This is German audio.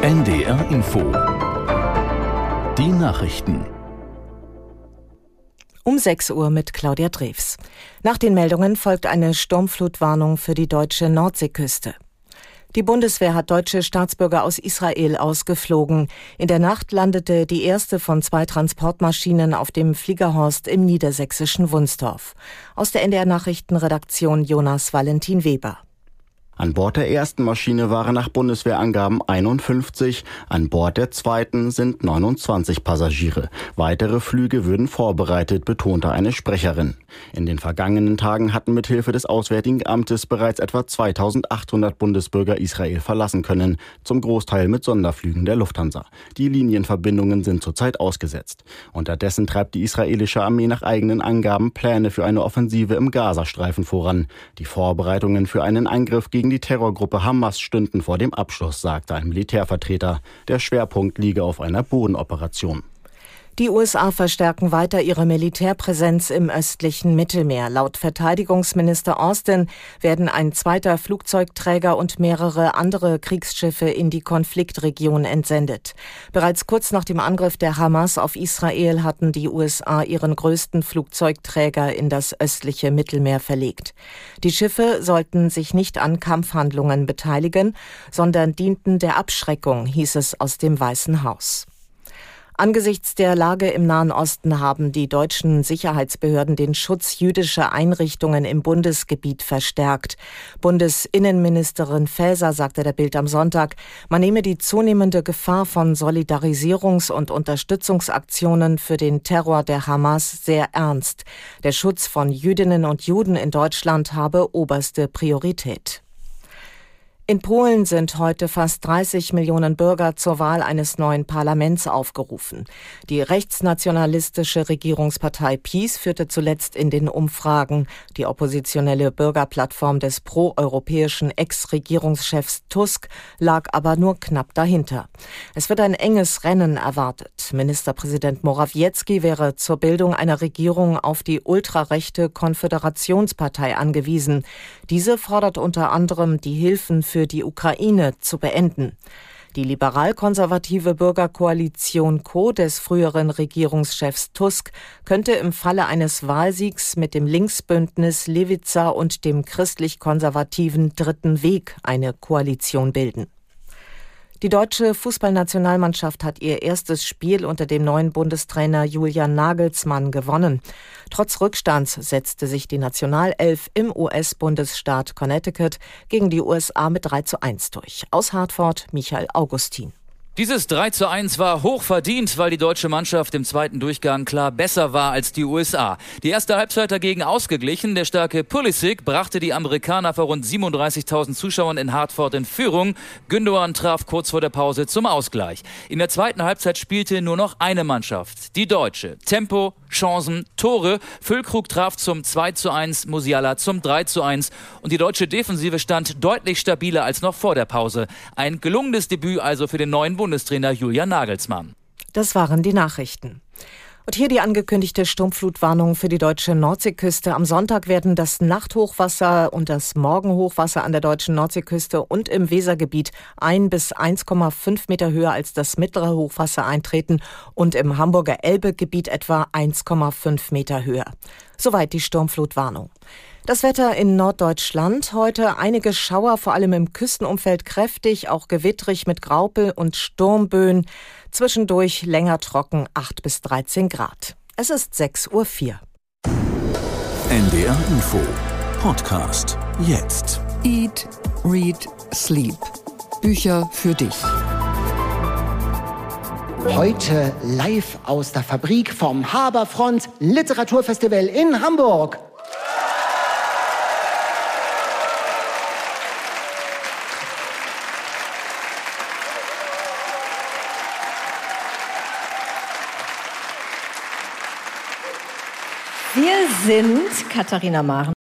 NDR Info. Die Nachrichten. Um 6 Uhr mit Claudia Drews. Nach den Meldungen folgt eine Sturmflutwarnung für die deutsche Nordseeküste. Die Bundeswehr hat deutsche Staatsbürger aus Israel ausgeflogen. In der Nacht landete die erste von zwei Transportmaschinen auf dem Fliegerhorst im niedersächsischen Wunsdorf. Aus der NDR Nachrichtenredaktion Jonas Valentin Weber. An Bord der ersten Maschine waren nach Bundeswehrangaben 51, an Bord der zweiten sind 29 Passagiere. Weitere Flüge würden vorbereitet, betonte eine Sprecherin. In den vergangenen Tagen hatten mithilfe des Auswärtigen Amtes bereits etwa 2800 Bundesbürger Israel verlassen können, zum Großteil mit Sonderflügen der Lufthansa. Die Linienverbindungen sind zurzeit ausgesetzt. Unterdessen treibt die israelische Armee nach eigenen Angaben Pläne für eine Offensive im Gazastreifen voran. Die Vorbereitungen für einen Angriff gegen die Terrorgruppe Hamas stünden vor dem Abschluss, sagte ein Militärvertreter. Der Schwerpunkt liege auf einer Bodenoperation. Die USA verstärken weiter ihre Militärpräsenz im östlichen Mittelmeer. Laut Verteidigungsminister Austin werden ein zweiter Flugzeugträger und mehrere andere Kriegsschiffe in die Konfliktregion entsendet. Bereits kurz nach dem Angriff der Hamas auf Israel hatten die USA ihren größten Flugzeugträger in das östliche Mittelmeer verlegt. Die Schiffe sollten sich nicht an Kampfhandlungen beteiligen, sondern dienten der Abschreckung, hieß es aus dem Weißen Haus. Angesichts der Lage im Nahen Osten haben die deutschen Sicherheitsbehörden den Schutz jüdischer Einrichtungen im Bundesgebiet verstärkt. Bundesinnenministerin Faeser sagte der Bild am Sonntag, man nehme die zunehmende Gefahr von Solidarisierungs- und Unterstützungsaktionen für den Terror der Hamas sehr ernst. Der Schutz von Jüdinnen und Juden in Deutschland habe oberste Priorität. In Polen sind heute fast 30 Millionen Bürger zur Wahl eines neuen Parlaments aufgerufen. Die rechtsnationalistische Regierungspartei PiS führte zuletzt in den Umfragen. Die oppositionelle Bürgerplattform des proeuropäischen Ex-Regierungschefs Tusk lag aber nur knapp dahinter. Es wird ein enges Rennen erwartet. Ministerpräsident Morawiecki wäre zur Bildung einer Regierung auf die ultrarechte Konföderationspartei angewiesen. Diese fordert unter anderem die Hilfen für für die Ukraine zu beenden. Die liberal-konservative Bürgerkoalition Co. des früheren Regierungschefs Tusk könnte im Falle eines Wahlsiegs mit dem Linksbündnis Lewica und dem christlich-konservativen Dritten Weg eine Koalition bilden. Die deutsche Fußballnationalmannschaft hat ihr erstes Spiel unter dem neuen Bundestrainer Julian Nagelsmann gewonnen. Trotz Rückstands setzte sich die Nationalelf im US-Bundesstaat Connecticut gegen die USA mit 3 zu 1 durch. Aus Hartford Michael Augustin. Dieses 3 zu 1 war hoch verdient, weil die deutsche Mannschaft im zweiten Durchgang klar besser war als die USA. Die erste Halbzeit dagegen ausgeglichen. Der starke Pulisic brachte die Amerikaner vor rund 37.000 Zuschauern in Hartford in Führung. Gündogan traf kurz vor der Pause zum Ausgleich. In der zweiten Halbzeit spielte nur noch eine Mannschaft, die deutsche. Tempo, Chancen, Tore. Füllkrug traf zum 2 zu 1, Musiala zum 3 zu 1 und die deutsche Defensive stand deutlich stabiler als noch vor der Pause. Ein gelungenes Debüt also für den neuen Bundestrainer Julian Nagelsmann. Das waren die Nachrichten. Und hier die angekündigte Sturmflutwarnung für die deutsche Nordseeküste. Am Sonntag werden das Nachthochwasser und das Morgenhochwasser an der deutschen Nordseeküste und im Wesergebiet ein bis 1,5 Meter höher als das mittlere Hochwasser eintreten und im Hamburger Elbegebiet etwa 1,5 Meter höher. Soweit die Sturmflutwarnung. Das Wetter in Norddeutschland heute einige Schauer, vor allem im Küstenumfeld kräftig, auch gewittrig mit Graupel und Sturmböen. Zwischendurch länger trocken 8 bis 13 Grad. Es ist 6.04 Uhr. NDR Info Podcast jetzt. Eat, Read, Sleep. Bücher für dich. Heute live aus der Fabrik vom Haberfront Literaturfestival in Hamburg. Wir sind Katharina Maren